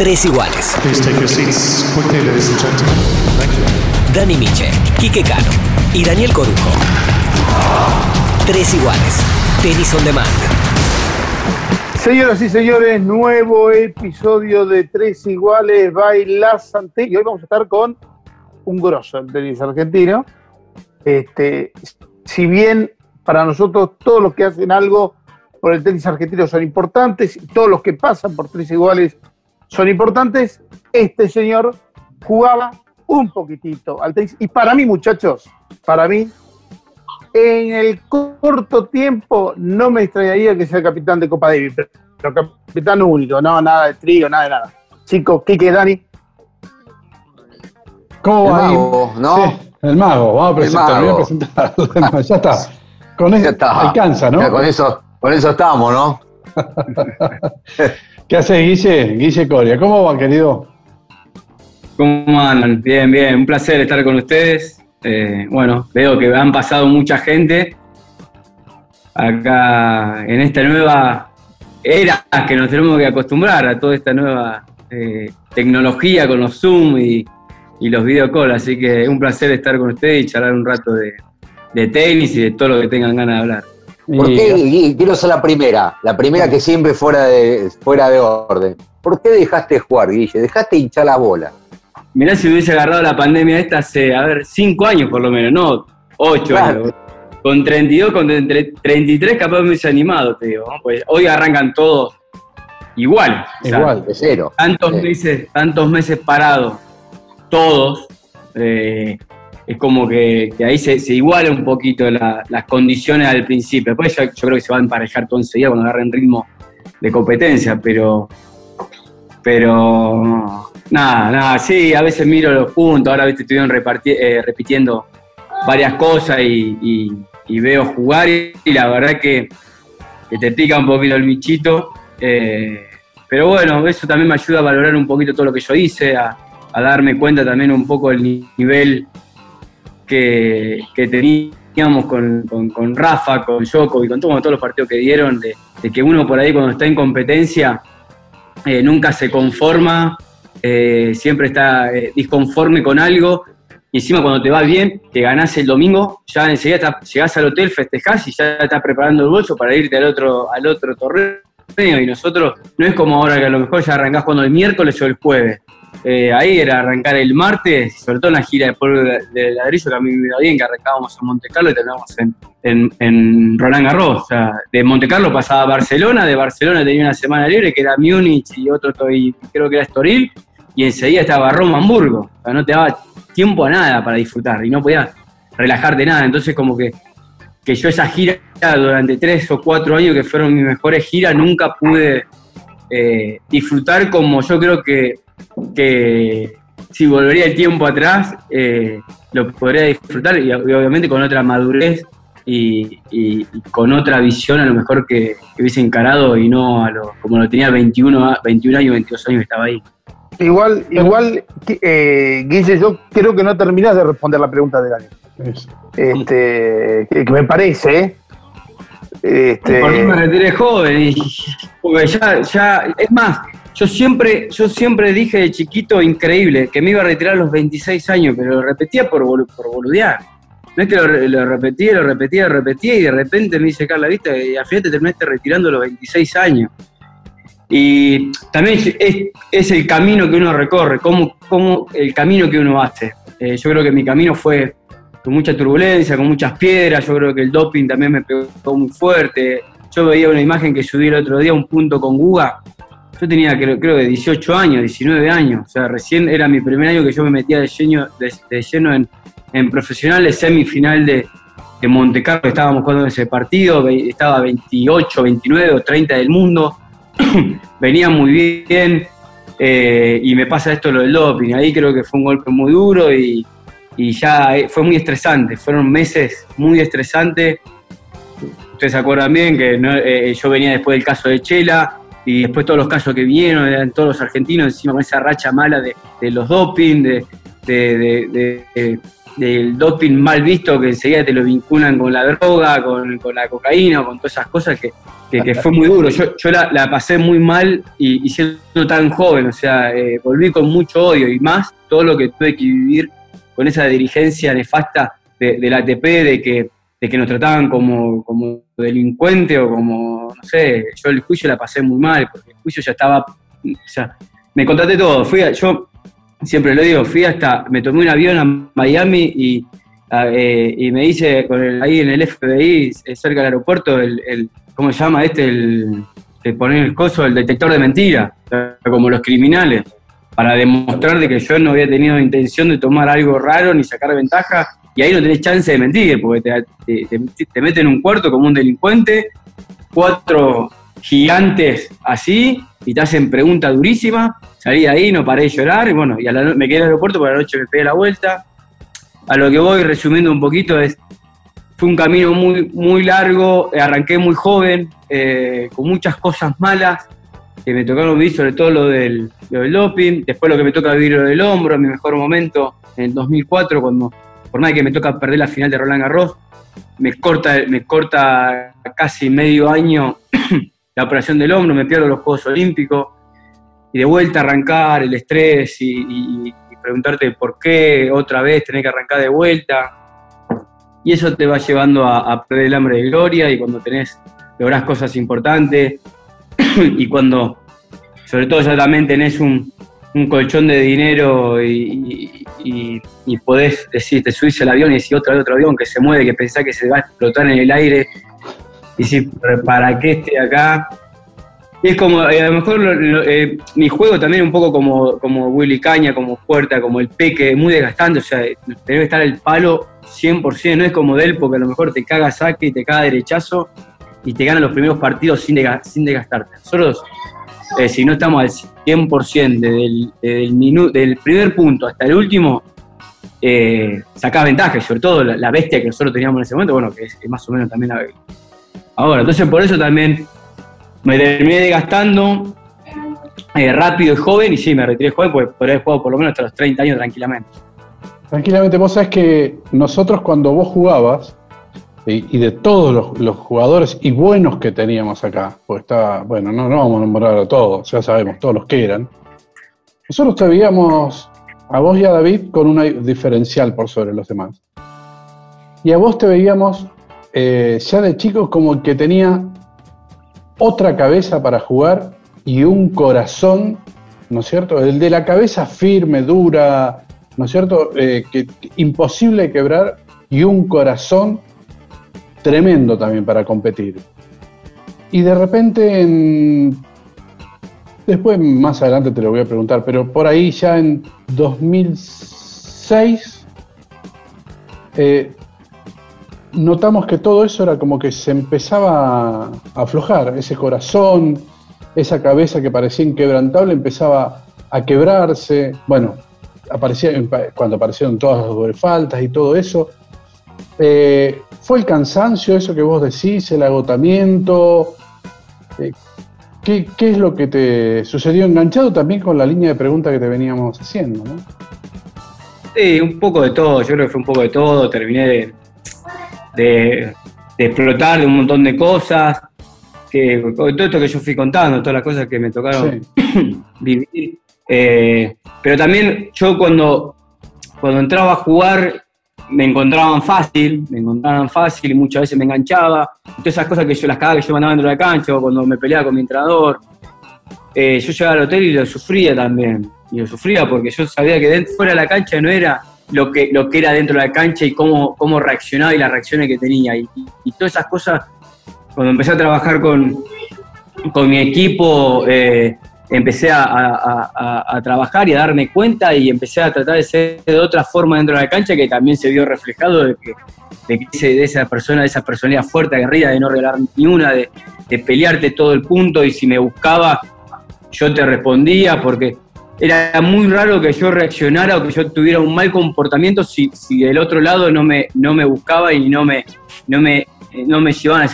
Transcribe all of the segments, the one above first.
Tres iguales. Please take your seats quickly, ladies and gentlemen. Thank you. Dani Miche, Quique Cano y Daniel Corujo. Tres iguales. Tenis on demand. Señoras y señores, nuevo episodio de Tres Iguales Baila Santé. Y hoy vamos a estar con un grosso del tenis argentino. Este, si bien para nosotros todos los que hacen algo por el tenis argentino son importantes, todos los que pasan por Tres Iguales son importantes, este señor jugaba un poquitito al tenis. Y para mí, muchachos, para mí, en el corto tiempo no me extrañaría que sea capitán de Copa Davis, pero, pero capitán único, no, nada de trío, nada de nada. Chicos, Quique, Dani, ¿Cómo El mago, ¿no? Sí, el mago, vamos a presentar, mago. voy a presentar. a los demás, ya está. Con eso alcanza, ¿no? Ya con eso, con eso estamos, ¿no? ¿Qué hace Guille? Guille Coria, ¿cómo va, querido? ¿Cómo andan? Bien, bien, un placer estar con ustedes. Eh, bueno, veo que han pasado mucha gente acá en esta nueva era que nos tenemos que acostumbrar a toda esta nueva eh, tecnología con los Zoom y, y los videocalls, así que es un placer estar con ustedes y charlar un rato de, de tenis y de todo lo que tengan ganas de hablar. ¿Por Y- qué, Gui- quiero ser la primera, la primera que siempre fuera de, fuera de orden. ¿Por qué dejaste de jugar, Guille? Dejaste hinchar la bola. Mirá si hubiese agarrado la pandemia esta hace, a ver, cinco años por lo menos, no ocho Claro. años. Con 32, con entre 33 capaz me hubiese animado, te digo. ¿no? Pues hoy arrancan todos igual. o sea, Igual. De cero. tantos Sí. meses, tantos meses parados, todos, eh, es como que, ahí se, se iguala un poquito la- las condiciones al principio. Después yo, creo que se va a emparejar todo enseguida cuando agarren ritmo de competencia, pero pero nada, nada, sí, a veces miro los puntos, ahora viste, estuvieron eh, repitiendo varias cosas y, veo jugar y, la verdad que, te pica un poquito el bichito. eh, pero bueno, eso también me ayuda a valorar un poquito todo lo que yo hice, a, a darme cuenta también un poco ni- nivel que, teníamos con, con- Rafa, con Joko y con todo- todos los partidos que dieron, de, que uno por ahí cuando está en competencia eh, nunca se conforma, eh, siempre está eh, disconforme con algo. Y encima cuando te va bien, que ganás el domingo, ya enseguida está- llegás al hotel, festejás y ya estás preparando el bolso para irte al otro, al otro torneo. Y nosotros, no es como ahora que a lo mejor ya arrancás cuando el miércoles o el jueves. Eh, ahí era arrancar el martes, sobre todo en la gira de polvo de ladrillo, que a mí me iba bien, que arrancábamos en Monte Carlo y terminábamos en, en, en Roland Garros. O sea, de Monte Carlo pasaba a Barcelona, de Barcelona tenía una semana libre que era Múnich y otro, y creo que era Estoril, y enseguida estaba Roma, Hamburgo. O sea, no te daba tiempo a nada para disfrutar y no podías relajarte nada. Entonces, como que, que yo esa gira durante tres o cuatro años, que fueron mis mejores giras, nunca pude eh, disfrutar como yo creo que, que si volvería el tiempo atrás, eh, lo podría disfrutar y, y obviamente con otra madurez y, y- y con otra visión a lo mejor que, que hubiese encarado y no a lo, como lo tenía 21, a- 21 años, 22 años que estaba ahí. igual, igual, eh, Guille, yo creo que no terminás de responder la pregunta de Dani. Es- Este, que, que me parece, ¿eh? Este, Por mí me retiré joven ya, es más, yo siempre, yo siempre dije de chiquito increíble que me iba a retirar a los 26 años, pero lo repetía por, bolu- por boludear. No es que lo, re- lo repetía, lo repetía, lo repetía y de repente me dice Carla, viste, y al final te terminaste retirando a los 26 años. Y también es, es el camino que uno recorre, cómo, cómo el camino que uno hace. Eh, yo creo que mi camino fue con mucha turbulencia, con muchas piedras. Yo creo que el doping también me pegó muy fuerte. Yo veía una imagen que subí el otro día, un punto con Guga. Yo tenía creo, creo que 18 años, 19 años. O sea, recién era mi primer año que yo me metía de lleno, de, de lleno en, en profesionales, semifinal de, de Monte Carlo. Estábamos jugando ese partido, estaba 28, 29 o 30 del mundo. Venía muy bien. eh, y me pasa esto lo del doping. Ahí creo que fue un golpe muy duro y, y ya eh, fue muy estresante. Fueron meses muy estresantes. Ustedes se acuerdan bien que eh, yo venía después del caso de Chela y después todos los casos que vinieron, eran todos los argentinos encima con esa racha mala de, los doping, de, de, de- de- de- del doping mal visto que enseguida te lo vinculan con la droga, con, con la cocaína, con todas esas cosas que, que- fue muy duro. Yo, la pasé muy mal y, y siendo tan joven, o sea, eh, volví con mucho odio y más todo lo que tuve que vivir con esa dirigencia nefasta de, del ATP, de que, de que nos trataban como, como delincuente o como, no sé, yo el juicio la pasé muy mal, porque el juicio ya estaba, o sea, me contraté todo, fui a- yo siempre lo digo, fui hasta, me tomé un avión a Miami y, eh, y me hice con el- ahí en el FBI, eh, cerca del aeropuerto, el, ¿cómo se llama este? El, el poner el coso, el detector de mentiras, como los criminales, para demostrar de que yo no había tenido intención de tomar algo raro ni sacar ventaja, y ahí no tenés chance de mentir, porque te, te, te- te meten en un cuarto como un delincuente, cuatro gigantes así, y te hacen preguntas durísimas, salí de ahí, no paré de llorar, y bueno, y a la me quedé en el aeropuerto, por la noche me pegué la vuelta. A lo que voy resumiendo un poquito es, fue un camino muy, muy largo, arranqué muy joven, eh, con muchas cosas malas, que me tocaron vivir, sobre todo lo del, lo del doping, después lo que me toca vivir lo del hombro, mi mejor momento, en el 2004, cuando, por más que me toca perder la final de Roland Garros, me corta, me corta casi medio año la operación del hombro, me pierdo los Juegos Olímpicos, y de vuelta arrancar, el estrés y, preguntarte por qué otra vez tener que arrancar de vuelta. Y eso te va llevando a, a perder el hambre de gloria y cuando tenés, lográs cosas importantes y cuando, sobre todo ya también tenés un, un colchón de dinero y, y- podés decir, te subís al avión y decís otra otro avión que se mueve, que pensás que se va a explotar en el aire y decís, ¿para qué esté acá? Es como, eh, a lo mejor eh, mi juego también un poco como, como Willy Caña, como Puerta, como el Peque, muy desgastante, o sea, debe estar el palo 100%, no es como Del, porque a lo mejor te caga saque y te caga derechazo y te ganan los primeros partidos sin, sin desgastarte. Nosotros, eh, si no estamos al 100% desde el, del primer punto hasta el último, eh, sacás ventaja, sobre todo la, bestia que nosotros teníamos en ese momento, bueno, que es, es más o menos también la, ahora. Entonces, por eso también me terminé desgastando eh, rápido y joven, y sí, me retiré joven, porque podría haber jugado por lo menos hasta los 30 años tranquilamente. Tranquilamente, vos sabés que nosotros cuando vos jugabas, y, de todos los, los jugadores y buenos que teníamos acá, pues está, bueno, no, no vamos a nombrar a todos, ya sabemos todos los que eran, nosotros te veíamos a vos y a David con una diferencial por sobre los demás. Y a vos te veíamos eh, ya de chicos como que tenía otra cabeza para jugar y un corazón, ¿no es cierto? El de la cabeza firme, dura, ¿no es cierto? Eh, que imposible de quebrar y un corazón tremendo también para competir. Y de repente, en- después más adelante te lo voy a preguntar, pero por ahí ya en 2006 eh, notamos que todo eso era como que se empezaba a aflojar, ese corazón, esa cabeza que parecía inquebrantable empezaba a quebrarse, bueno, aparecía, cuando aparecieron todas las faltas y todo eso, eh, ¿fue el cansancio, eso que vos decís, el agotamiento? Eh, ¿qué, qué es lo que te sucedió enganchado también con la línea de preguntas que te veníamos haciendo? ¿no? Sí, un poco de todo, yo creo que fue un poco de todo, terminé de, de- de explotar de un montón de cosas, que todo esto que yo fui contando, todas las cosas que me tocaron Sí. vivir. Eh, pero también yo cuando, cuando entraba a jugar me encontraban fácil, me encontraban fácil y muchas veces me enganchaba. Todas esas cosas que yo las cagaba que yo mandaba dentro de la cancha o cuando me peleaba con mi entrenador. Eh, yo llegaba al hotel y lo sufría también. Y lo sufría porque yo sabía que fuera de la cancha no era lo que, lo que era dentro de la cancha y cómo, cómo reaccionaba y las reacciones que tenía. Y todas esas cosas, cuando empecé a trabajar con, con mi equipo, eh, empecé a, a- a- trabajar y a darme cuenta y empecé a tratar de ser de otra forma dentro de la cancha que también se vio reflejado de que, de, de esa persona, de esa personalidad fuerte, aguerrida, de no regalar ni una, de, de pelearte todo el punto y si me buscaba yo te respondía porque era muy raro que yo reaccionara o que yo tuviera un mal comportamiento si, si del otro lado no me, no me buscaba y no me, no me, no me llevaban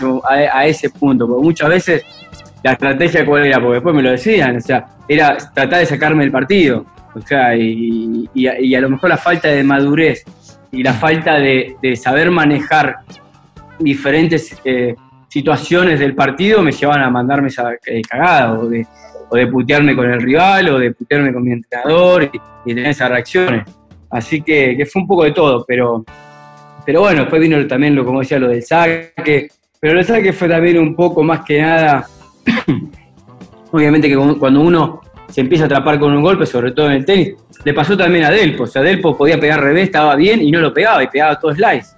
a ese punto. Porque muchas veces la estrategia cuál era, porque después me lo decían, o sea, era tratar de sacarme el partido. O sea, y, a lo mejor la falta de madurez y la falta de, saber manejar diferentes eh, situaciones del partido me llevan a mandarme esa eh, cagada o de, putearme con el rival o de putearme con mi entrenador y, y tener esas reacciones. Así que, que fue un poco de todo, pero, pero bueno, después vino también, lo, como decía, lo del saque, pero el saque fue también un poco más que nada, obviamente que cuando uno se empieza a atrapar con un golpe, sobre todo en el tenis, le pasó también a Delpo, o sea, Delpo podía pegar revés, estaba bien y no lo pegaba, y pegaba todo slice.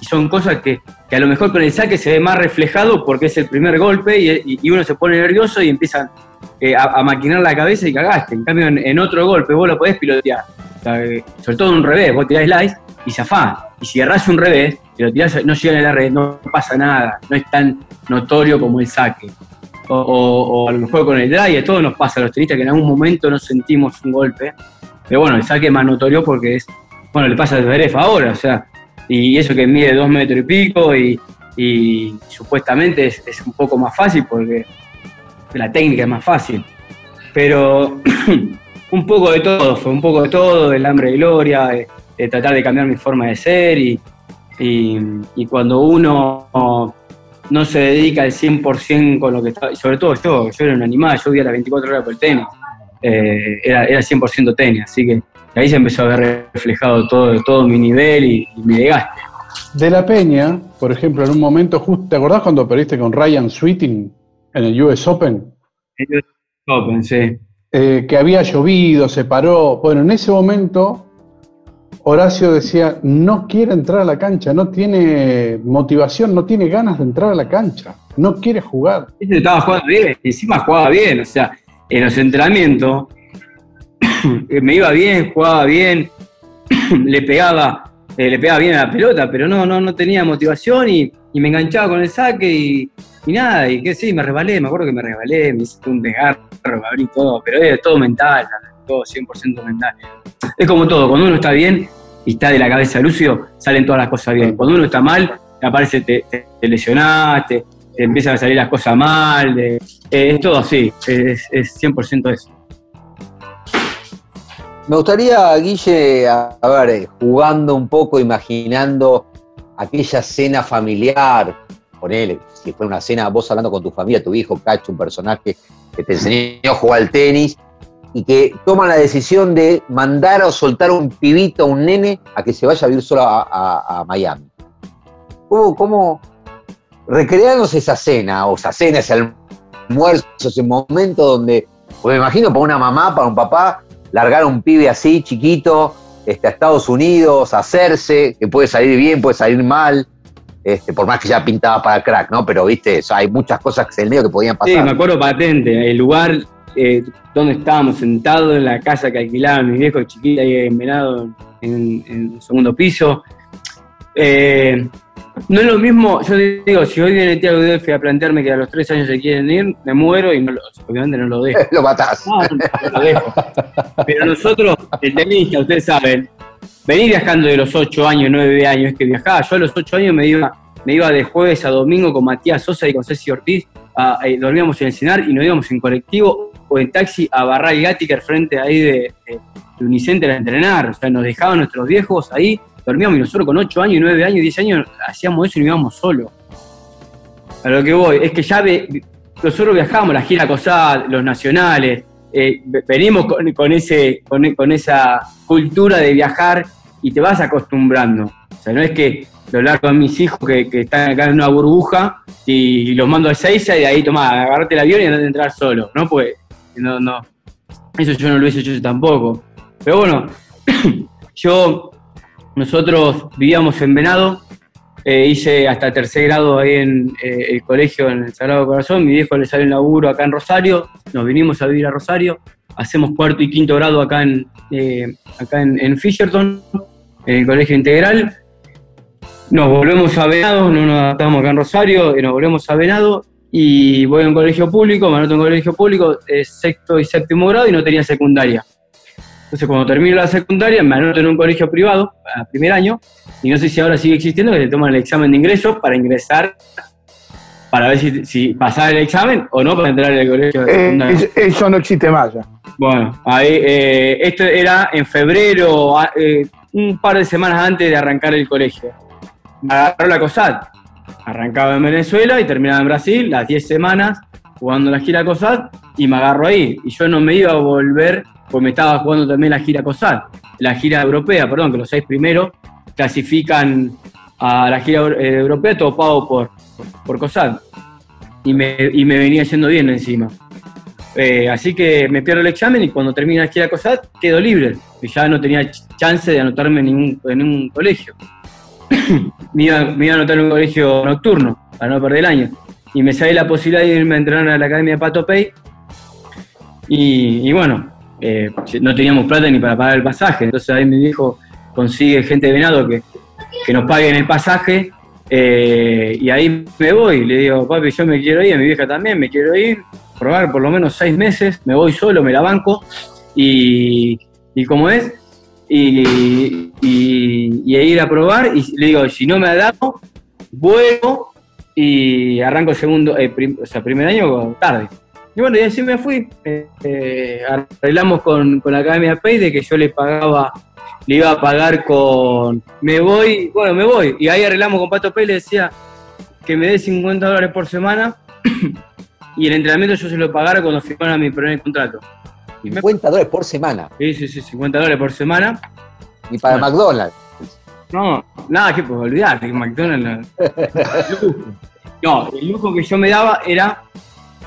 Y son cosas que, a lo mejor con el saque se ve más reflejado porque es el primer golpe y, uno se pone nervioso y empieza eh, a, a maquinar la cabeza y cagaste. En cambio, en, otro golpe vos lo podés pilotear. O eh, sobre todo en un revés, vos tirás slice y zafás. Y si agarrás un revés, y lo tirás, no llega en la red, no pasa nada. No es tan notorio como el saque. O, o- o a lo mejor con el drive, a todos nos pasa a los tenistas que en algún momento no sentimos un golpe. Pero bueno, el saque es más notorio porque es, bueno, le pasa a Zverev ahora, o sea, y eso que mide dos metros y pico y, supuestamente es, un poco más fácil porque la técnica es más fácil. Pero un poco de todo, fue un poco de todo, el hambre de gloria, de, tratar de cambiar mi forma de ser y cuando uno no se dedica al 100% con lo que está, y sobre todo yo, yo era un animal, yo vivía las 24 horas por el tenis, eh, era, era 100% tenis, así que ahí se empezó a ver reflejado todo, todo mi nivel y, y mi desgaste. De la Peña, por ejemplo, en un momento justo, ¿te acordás cuando perdiste con Ryan Sweeting en el US Open? Yo pensé, Eh, que había llovido, se paró. Bueno, en ese momento Horacio decía, no quiere entrar a la cancha, no tiene motivación, no tiene ganas de entrar a la cancha, no quiere jugar. Estaba jugando bien, encima jugaba bien, o sea, en los entrenamientos me iba bien, jugaba bien, le pegaba, eh, le pegaba bien a la pelota, pero no, no, no tenía motivación y, y me enganchaba con el saque y, y nada, y que sí, me resbalé, me acuerdo que me resbalé, me hice un desgarro, me abrí todo, pero es todo mental, todo 100% mental. Es como todo, cuando uno está bien y está de la cabeza lúcido, salen todas las cosas bien. Cuando uno está mal, aparece, te, te, te lesionás, te, te empiezan a salir las cosas mal, eh, es todo así, es, es 100% eso. Me gustaría, Guille, a, a ver, eh, jugando un poco, imaginando aquella cena familiar, ponele, si fuera una cena, vos hablando con tu familia, tu hijo, Cacho, un personaje que te enseñó a jugar al tenis, y que toman la decisión de mandar o soltar un pibito, un nene, a que se vaya a vivir solo a, a- a Miami. ¿Cómo, cómo recrearnos esa cena, o esa cena, ese almuerzo, ese momento donde, pues me imagino para una mamá, para un papá, largar a un pibe así, chiquito, este, a Estados Unidos, hacerse, que puede salir bien, puede salir mal, este, por más que ya pintaba para crack, ¿no? Pero, viste, o sea, hay muchas cosas en el medio que podían Sí, pasar. me acuerdo patente, el lugar eh, donde estábamos sentados en la casa que alquilaban mis viejos chiquitos ahí en Venado, en, en el segundo piso. Eh, no es lo mismo, yo digo, si hoy viene tío Delphi a plantearme que a los tres años se quieren ir, me muero y no lo- obviamente no lo dejo. Lo matás. No, no lo dejo. Pero nosotros, el tenista, ustedes saben, venir viajando de los 8 años, 9 años, es que viajaba. Yo a los 8 años me iba, me iba de jueves a domingo con Matías Sosa y con Ceci Ortiz, a- eh, dormíamos en el cenar y nos íbamos en colectivo o en taxi a Barral Gática, frente ahí de, de, Unicenter a entrenar. O sea, nos dejaban nuestros viejos ahí, dormíamos y nosotros con 8 años, 9 años, 10 años hacíamos eso y nos íbamos solos. A lo que voy, es que ya nosotros viajamos, la gira COSAD, los nacionales, eh, ve- venimos con, ese, con, esa cultura de viajar y te vas acostumbrando. O sea, no es que lo largo a mis hijos que, que están acá en una burbuja y, los mando a Seiza y de ahí tomá, agarrate el avión y andate a entrar solo, ¿no? Pues no, no. Eso yo no lo hice yo tampoco. Pero bueno, yo, nosotros vivíamos en Venado, eh, hice hasta tercer grado ahí en eh, el colegio en el Sagrado Corazón, mi viejo le sale un laburo acá en Rosario, nos vinimos a vivir a Rosario, hacemos cuarto y quinto grado acá en, eh, acá en, en Fisherton, en el colegio integral, nos volvemos a Venado, no nos adaptamos acá en Rosario, y nos volvemos a Venado, y voy a un colegio público, me anoto en un colegio público, eh, sexto y séptimo grado, y no tenía secundaria. Entonces, cuando termino la secundaria, me anoto en un colegio privado, a primer año, y no sé si ahora sigue existiendo, que te toman el examen de ingreso para ingresar, para ver si, si pasar el examen o no para entrar en el colegio de Eh, secundaria. eso- eso no existe más ya. Bueno, ahí, eh, esto era en febrero, a- eh, un par de semanas antes de arrancar el colegio. Me agarró la COSAT. Arrancaba en Venezuela y terminaba en Brasil, las 10 semanas jugando la gira COSAT y me agarró ahí. Y yo no me iba a volver porque me estaba jugando también la gira COSAT, la gira europea, perdón, que los seis primeros clasifican a la gira eh, europea, todo pago por, por COSAT. Y me, y me venía yendo bien encima. Eh, así que me pierdo el examen y cuando termina la gira COSAT quedo libre. Y ya no tenía ch- chance de anotarme en ningún, en un colegio. me, iba, me iba a anotar en un colegio nocturno para no perder el año. Y me sale la posibilidad de irme a entrenar a la academia de Pato Pay. Y, bueno, eh, no teníamos plata ni para pagar el pasaje. Entonces ahí mi viejo consigue gente de venado que, que nos paguen el pasaje. eh, y ahí me voy. Le digo, papi, yo me quiero ir, a mi vieja también, me quiero ir. Probar por lo menos seis meses, me voy solo, me la banco. Y, y como es, y, y, y ir a probar. Y le digo, si no me adapto, vuelvo y arranco segundo, eh, o sea, primer año tarde. Y bueno, y así me fui. Eh, arreglamos con, con la Academia Pay de que yo le pagaba, le iba a pagar con. Me voy, bueno, me voy. Y ahí arreglamos con Pato Pay, le decía que me dé 50 dólares por semana y el entrenamiento yo se lo pagara cuando firmara mi primer contrato. 50 dólares por semana. Sí, sí, sí, 50 dólares por semana. Y para Bueno. McDonald's. No, nada que pues olvidar, que McDonald's. No, el lujo que yo me daba era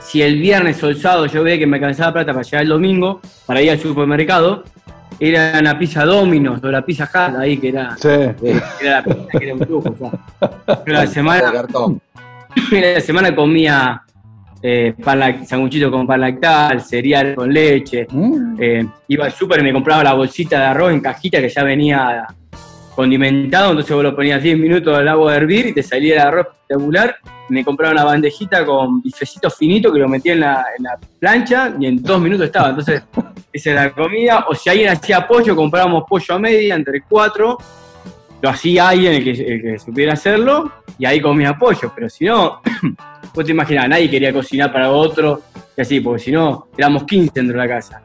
si el viernes o el sábado yo veía que me alcanzaba plata para llegar el domingo, para ir al supermercado, era una pizza Domino's o la pizza Hut ahí que era, Sí. era la pizza que era un lujo. o sea. La semana, la semana comía eh, sanguchito con pan lactal, cereal con leche, Mm. eh, iba al súper y me compraba la bolsita de arroz en cajita que ya venía condimentado, entonces vos lo ponías 10 minutos al agua a hervir y te salía el arroz espectacular. Me compraba una bandejita con bifecito finito que lo metía en la, en la plancha y en dos minutos estaba. Entonces, esa era la comida. O si alguien hacía pollo, comprábamos pollo a media entre cuatro. Lo hacía alguien el que, el que supiera hacerlo y ahí comía pollo. Pero si no, vos te imaginás, nadie quería cocinar para otro y así, porque si no, éramos 15 dentro de la casa.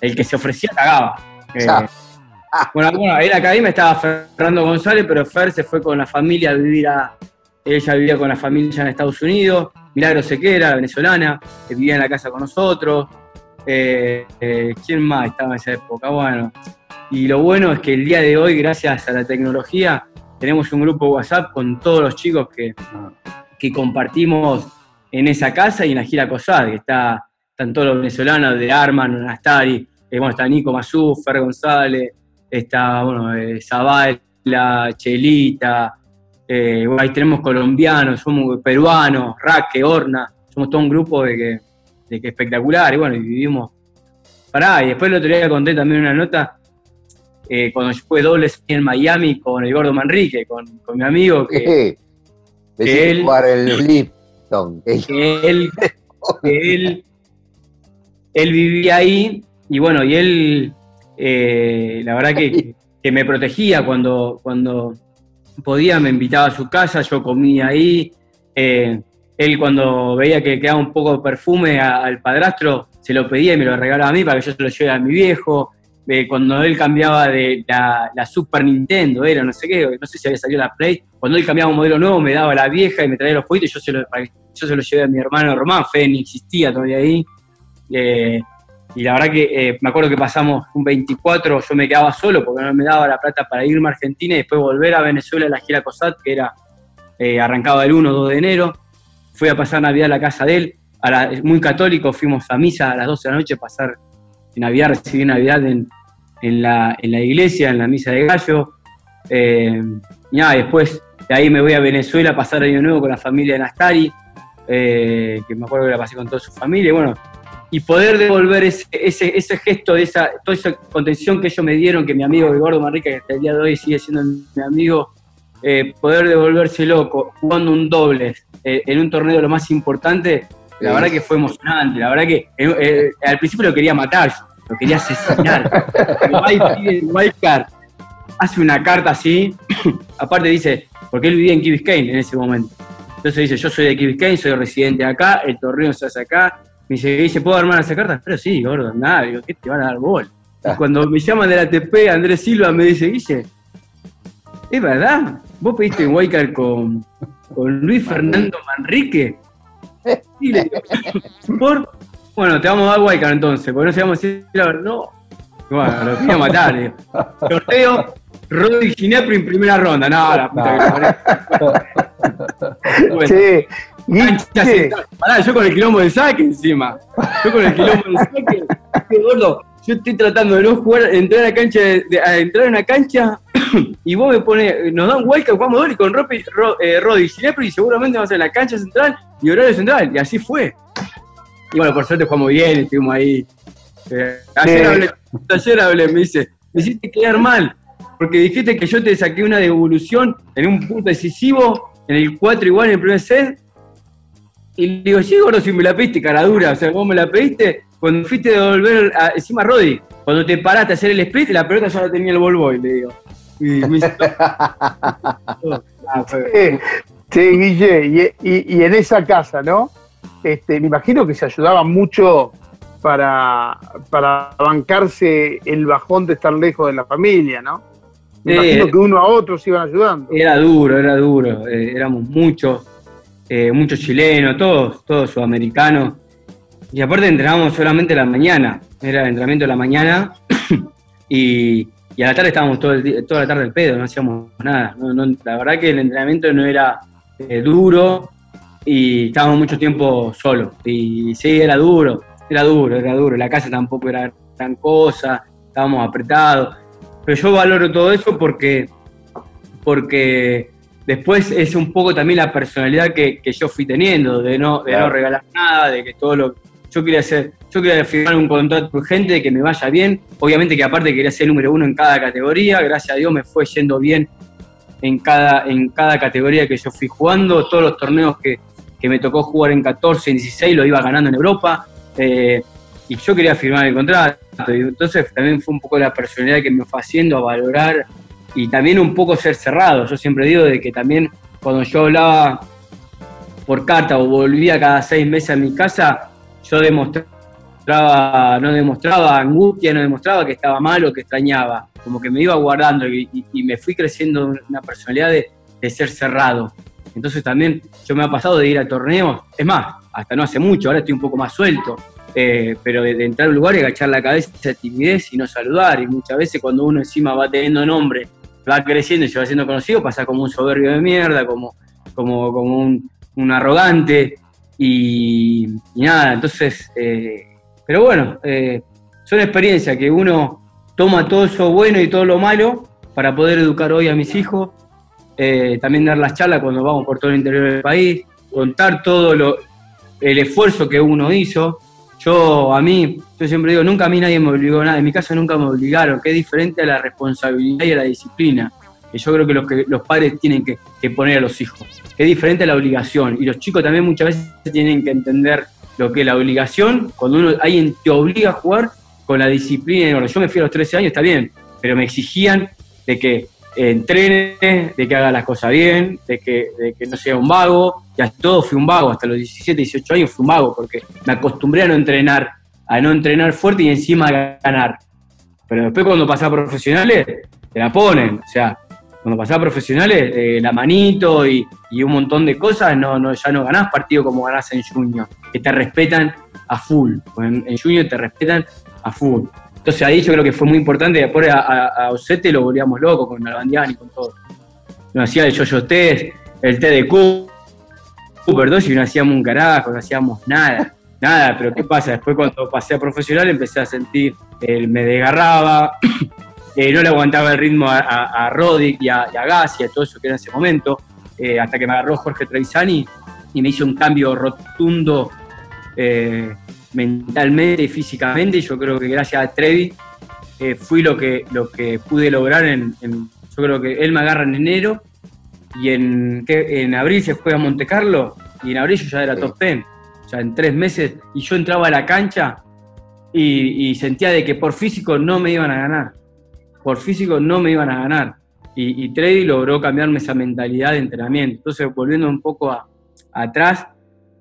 El que se ofrecía cagaba. Eh, bueno, bueno, en la academia estaba Fernando González, pero Fer se fue con la familia a vivir a. Ella vivía con la familia en Estados Unidos. Milagro Sequera, venezolana, que vivía en la casa con nosotros. Eh, eh, ¿Quién más estaba en esa época? Bueno, y lo bueno es que el día de hoy, gracias a la tecnología, tenemos un grupo WhatsApp con todos los chicos que, que compartimos en esa casa y en la gira COSAD, que está, están todos los venezolanos de Arman, Nastari, eh, bueno, está Nico Mazú, Fer González, está, bueno, eh, Zavala, Chelita, eh, ahí tenemos colombianos, somos peruanos, Raque, Horna, somos todo un grupo de que, de que espectacular, y bueno, y vivimos. Pará, y después el otro día conté también una nota, eh, cuando yo fue doble en Miami con el Gordo Manrique, con, con mi amigo, que, Él- jugar el Lipton. Que él, que él, él vivía ahí y bueno, y él, eh, la verdad que, que me protegía cuando, cuando podía, me invitaba a su casa, yo comía ahí. eh, él cuando veía que quedaba un poco de perfume a- al padrastro, se lo pedía y me lo regalaba a mí para que yo se lo lleve a mi viejo. Eh, cuando él cambiaba de la, Super Nintendo, era no sé qué, no sé si había salido la Play, cuando él cambiaba un modelo nuevo me daba la vieja y me traía los juguetes yo se lo, para que yo se lo llevé a mi hermano Román, Fede ni existía todavía ahí. Eh, y la verdad que eh, me acuerdo que pasamos un 24, yo me quedaba solo porque no me daba la plata para irme a Argentina y después volver a Venezuela a la gira COSAT, que era arrancaba el 1 o 2 de enero. Fui a pasar Navidad a la casa de él, a muy católico, fuimos a misa a las 12 de la noche, pasar Navidad, recibí Navidad en, en la, en la iglesia, en la misa de gallo. Eh, después de ahí me voy a Venezuela a pasar Año Nuevo con la familia de Nastari, eh, que me acuerdo que la pasé con toda su familia, bueno, y poder devolver ese, ese, ese gesto, de esa, toda esa contención que ellos me dieron, que mi amigo Eduardo Manrique, que hasta el día de hoy sigue siendo mi amigo, eh, poder devolvérselo co- jugando un doble eh, en un torneo lo más importante, la verdad que fue emocionante, la verdad que eh, eh, al principio lo quería matar, lo quería asesinar. Wildcard hace una carta así, aparte dice, porque él vivía en Key Biscayne en ese momento. Entonces dice, yo soy de Key Biscayne, soy residente acá, el torneo se hace acá, Me dice, dice, ¿puedo armar esa carta? Pero sí, gordo, nada, digo, ¿qué te van a dar bol? Ah. Cuando me llaman del ATP, Andrés Silva me dice, Guille, ¿es verdad? ¿Vos pediste un Wildcard con, con Luis Fernando Manrique? Y le digo, ¿por? Bueno, te vamos a dar Wildcard entonces, porque no sabemos si la verdad. No. Bueno, lo quería matar, digo. Sorteo, Rodri en primera ronda. No, la puta que lo parió. Bueno. Cancha central. Pará, yo con el quilombo del saque encima. Yo con el quilombo del saque. qué gordo, yo estoy tratando de no jugar, entrar a la cancha, de, de- a entrar en una cancha y vos me pones, nos dan Wildcard, jugamos doble con Ropi, Ro, eh, Ginepri y seguramente vamos a ser la cancha central y horario central. Y así fue. Y bueno, por suerte jugamos bien, estuvimos ahí. Eh, ayer, hablé, ayer hablé, me dice, me hiciste quedar mal, porque dijiste que yo te saqué una devolución en un punto decisivo, en el 4 igual en el primer set, y le digo, sí, gordo, si me la pediste, cara dura, o sea, vos me la pediste cuando fuiste a devolver a- encima a Rodri, cuando te paraste a hacer el split, la pelota ya la tenía el ball boy, le digo. Ah, che, Guille, y, y- y en esa casa, ¿no? Este, me imagino que se ayudaban mucho para, para bancarse el bajón de estar lejos de la familia, ¿no? Me Sí. imagino que uno a otro se iban ayudando. Era duro, era duro. eh, éramos muchos, eh, muchos chilenos, todos, todos sudamericanos. Y aparte entrenábamos solamente la mañana. Era el entrenamiento de la mañana y, y a la tarde estábamos todo el día- toda la tarde al pedo, no hacíamos nada. No- no- la verdad que el entrenamiento no era eh, duro y estábamos mucho tiempo solos. Y sí, era duro, era duro, era duro. La casa tampoco era gran cosa, estábamos apretados. Pero yo valoro todo eso porque porque después es un poco también la personalidad que, que yo fui teniendo, de no, de Claro. no regalar nada, de que todo lo. Yo quería hacer, yo quería firmar un contrato urgente, que me vaya bien. Obviamente que aparte quería ser número uno en cada categoría. Gracias a Dios me fue yendo bien en cada, en cada categoría que yo fui jugando. Todos los torneos que, que me tocó jugar en 14, en 16 lo iba ganando en Europa. Eh, y yo quería firmar el contrato. Entonces también fue un poco la personalidad que me fue haciendo a valorar y también un poco ser cerrado. Yo siempre digo de que también cuando yo hablaba por carta o volvía cada seis meses a mi casa, yo demostraba, no demostraba angustia, no demostraba que estaba mal o que extrañaba. Como que me iba guardando y, me fui creciendo una personalidad de, ser cerrado. Entonces también yo me ha pasado de ir a torneos, es más, hasta no hace mucho, ahora estoy un poco más suelto, eh, pero de, entrar a un lugar y agachar la cabeza, esa timidez y no saludar. Y muchas veces cuando uno encima va teniendo nombre, va creciendo y se va haciendo conocido, pasa como un soberbio de mierda, como, como, como un, arrogante. Y, y nada, entonces, eh, pero bueno, eh, son experiencias que uno toma todo eso bueno y todo lo malo para poder educar hoy a mis hijos, eh, también dar las charlas cuando vamos por todo el interior del país, contar todo lo, el esfuerzo que uno hizo. Yo, a mí, yo siempre digo, nunca a mí nadie me obligó nada, en mi casa nunca me obligaron, que es diferente a la responsabilidad y a la disciplina, que yo creo que los, que los padres tienen que, que poner a los hijos, que es diferente a la obligación, y los chicos también muchas veces tienen que entender lo que la obligación, cuando uno, alguien te obliga a jugar con la disciplina, bueno, yo me fui a los 13 años, está bien, pero me exigían de que entrene, de que haga las cosas bien, de que, de que no sea un vago, y hasta todo fui un vago, hasta los 17, 18 años fui un vago, porque me acostumbré a no entrenar, a no entrenar fuerte y encima a ganar. Pero después cuando pasás a profesionales, te la ponen, o sea, cuando pasás a profesionales, eh, la manito y, un montón de cosas, no, no, ya no ganás partido como ganás en Junior, que te respetan a full, en, en Junior te respetan a full. Entonces ahí yo creo que fue muy importante, después a, a, Osete lo volvíamos loco con Albandiani, con todo. Nos hacía el yo-yo test, el té de Cooper 2 y no hacíamos un carajo, no hacíamos nada, nada, pero ¿qué pasa? Después cuando pasé a profesional empecé a sentir, eh, me desgarraba, eh, no le aguantaba el ritmo a, a, a Rodic y a, y a Gas y a todo eso que era en ese momento, eh, hasta que me agarró Jorge Trevisani y me hizo un cambio rotundo eh, mentalmente y físicamente, y yo creo que gracias a Trevi fui lo que, lo que pude lograr en, en- yo creo que él me agarra en enero y en, en abril se juega Monte Carlo y en abril yo ya era Sí. top 10, o sea, en tres meses, y yo entraba a la cancha y, y sentía de que por físico no me iban a ganar, por físico no me iban a ganar. Y, y logró cambiarme esa mentalidad de entrenamiento. Entonces, volviendo un poco atrás,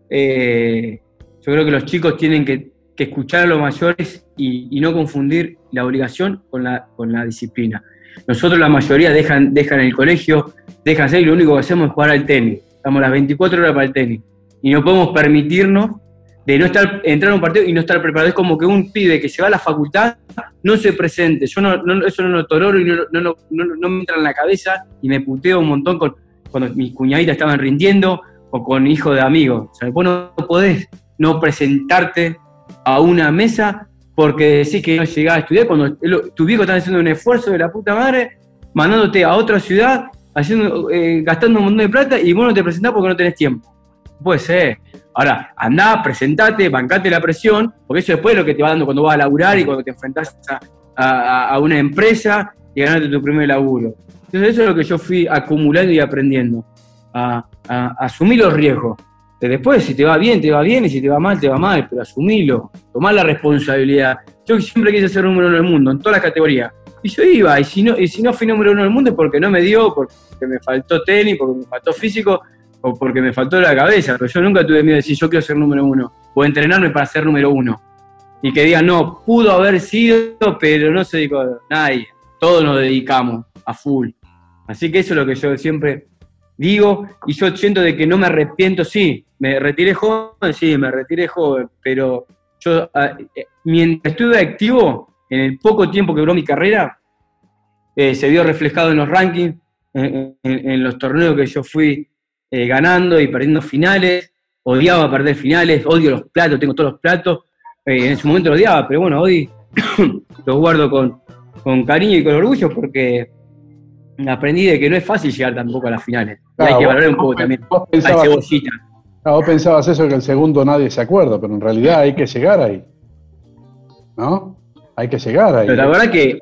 eh, Yo creo que los chicos tienen que, escuchar a los mayores y, no confundir la obligación con la, con la disciplina. Nosotros la mayoría dejan, dejan el colegio, dejan hacer y lo único que hacemos es jugar al tenis. Estamos las 24 horas para el tenis. Y no podemos permitirnos de no estar, entrar a un partido y no estar preparado. Es como que un pibe que se va a la facultad no se presente. Yo no, no- eso no lo tolero y no, no, no, me entra en la cabeza y me puteo un montón con, cuando mis cuñaditas estaban rindiendo o con hijos de amigos. O sea, vos no podés no presentarte a una mesa porque decís que no llegás a estudiar cuando tu viejo está haciendo un esfuerzo de la puta madre, mandándote a otra ciudad, haciendo, eh, gastando un montón de plata y vos no te presentás porque no tenés tiempo. Puede ser. Ahora, andá, presentate, bancate la presión, porque eso después es lo que te va dando cuando vas a laburar y cuando te enfrentás a, a- una empresa y ganarte tu primer laburo. Entonces eso es lo que yo fui acumulando y aprendiendo, a, a- asumir los riesgos. Que después, si te va bien, te va bien, y si te va mal, te va mal, pero asumilo, tomar la responsabilidad. Yo siempre quise ser número uno del mundo, en todas las categorías. Y yo iba, y si no, y si no fui número uno del mundo es porque no me dio, porque me faltó tenis, porque me faltó físico, o porque me faltó la cabeza. Pero yo nunca tuve miedo de decir, yo quiero ser número uno, o entrenarme para ser número uno. Y que digan, no, pudo haber sido, pero no se dedicó nadie. Todos nos dedicamos a full. Así que eso es lo que yo siempre digo, y yo siento de que no me arrepiento, sí, me retiré joven, sí, me retiré joven, pero yo, ah, eh, mientras estuve activo, en el poco tiempo que duró mi carrera, eh, se vio reflejado en los rankings, en los torneos que yo fui eh, ganando y perdiendo finales, odiaba perder finales, odio los platos, tengo todos los platos, eh, en ese momento lo odiaba, pero bueno, hoy los guardo con, con cariño y con orgullo porque aprendí de que no es fácil llegar tampoco a las finales. Y Claro, hay que vos- valorar un poco también. Hay cebollita. No, vos pensabas eso que el segundo nadie se acuerda, pero en realidad hay que llegar ahí. ¿No? Hay que llegar ahí. Pero la verdad que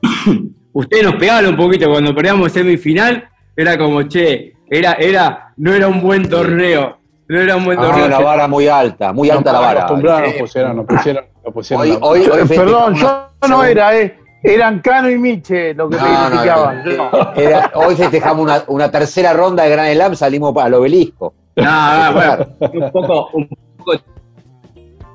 ustedes nos pegaron un poquito cuando perdíamos semifinal, era como, che, era, era, no era un buen torneo. No era un buen Ah, torneo. la vara muy alta, muy alta la vara. Nos pusieron, nos pusieron, nos pusieron Hoy, la- hoy, hoy Perdón, yo una- no era, eh. Eran Cano y Miche los que te No, no, criticaban. no. yo. Era- hoy festejamos una, una tercera ronda de Gran Slam, salimos para el obelisco. Ah, bueno, un poco, un poco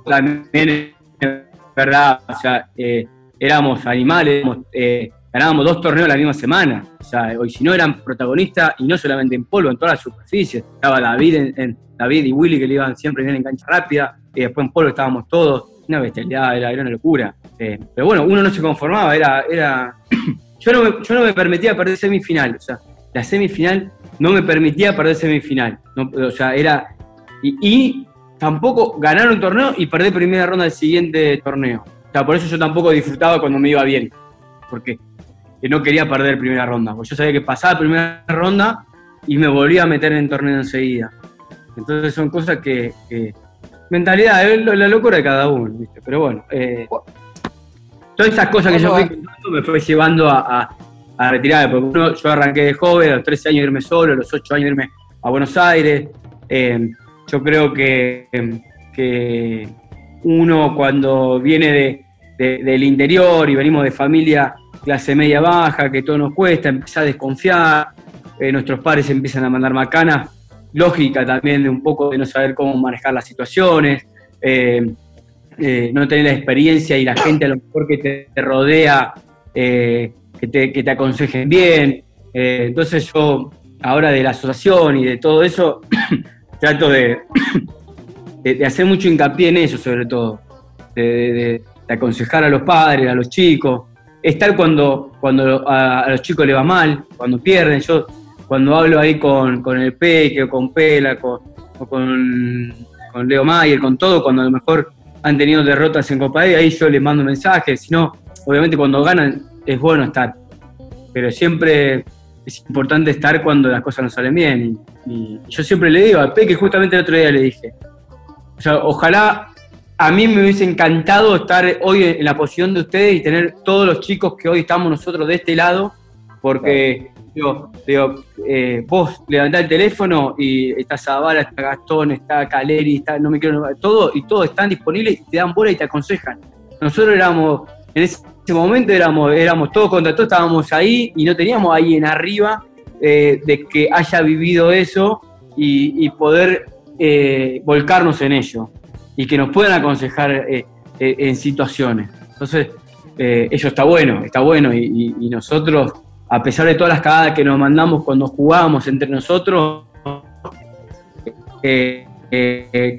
también es verdad, o sea, eh, éramos animales, éramos, eh, ganábamos dos torneos la misma semana, o sea, hoy si no eran protagonistas y no solamente en polvo, en todas las superficies, estaba David, en, David y Willy que le iban siempre bien en cancha rápida, y después en polvo estábamos todos, una bestialidad, era, era una locura, Eh, pero bueno, uno no se conformaba, era, era yo, no me, yo no me permitía perder semifinal, o sea, la semifinal no me permitía perder semifinal. O sea, era. Y, y tampoco ganar un torneo y perder primera ronda del siguiente torneo. O sea, por eso yo tampoco disfrutaba cuando me iba bien. Porque que no quería perder primera ronda. Porque yo sabía que pasaba primera ronda y me volvía a meter en torneo enseguida. Entonces son cosas que. que- mentalidad, es la locura de cada uno, ¿viste? Pero bueno. eh, todas esas cosas que yo fui contando me fue llevando a, a, a retirarme, porque uno, yo arranqué de joven, a los 13 años irme solo, a los 8 años irme a Buenos Aires. Eh, yo creo que, que uno cuando viene de- de- del interior y venimos de familia clase media baja, que todo nos cuesta, empieza a desconfiar, eh, nuestros padres empiezan a mandar macanas, lógica también de un poco de no saber cómo manejar las situaciones, eh, eh, no tener la experiencia y la gente a lo mejor que te, rodea, que, te, que te aconsejen bien. Entonces yo, ahora de la asociación y de todo eso, trato de, de, hacer mucho hincapié en eso sobre todo, de aconsejar a los padres, a los chicos, estar cuando, cuando a, a los chicos les va mal, cuando pierden. Yo cuando hablo ahí con, con el Peque o con Pela con, o con, con Leo Mayer, con todo, cuando a lo mejor han tenido derrotas en Copa E, ahí yo les mando mensajes, si no, obviamente cuando ganan es bueno estar, pero siempre es importante estar cuando las cosas no salen bien. Y, y yo siempre le digo al Peque, justamente el otro día le dije, o sea, ojalá a mí me hubiese encantado estar hoy en la posición de ustedes y tener todos los chicos que hoy estamos nosotros de este lado, porque digo, digo, eh, vos levantás el teléfono y está Zavala, está Gastón, está Caleri, está, no me quiero todo, y todos están disponibles y te dan bola y te aconsejan. Nosotros éramos, en ese momento éramos, éramos todos contra todos, estábamos ahí y no teníamos ahí en arriba eh, de que haya vivido eso y, y poder eh, volcarnos en ello. Y que nos puedan aconsejar eh, eh, en situaciones. Entonces, eh, eso está bueno, está bueno y, nosotros, a pesar de todas las cagadas que nos mandamos cuando jugábamos entre nosotros, eh,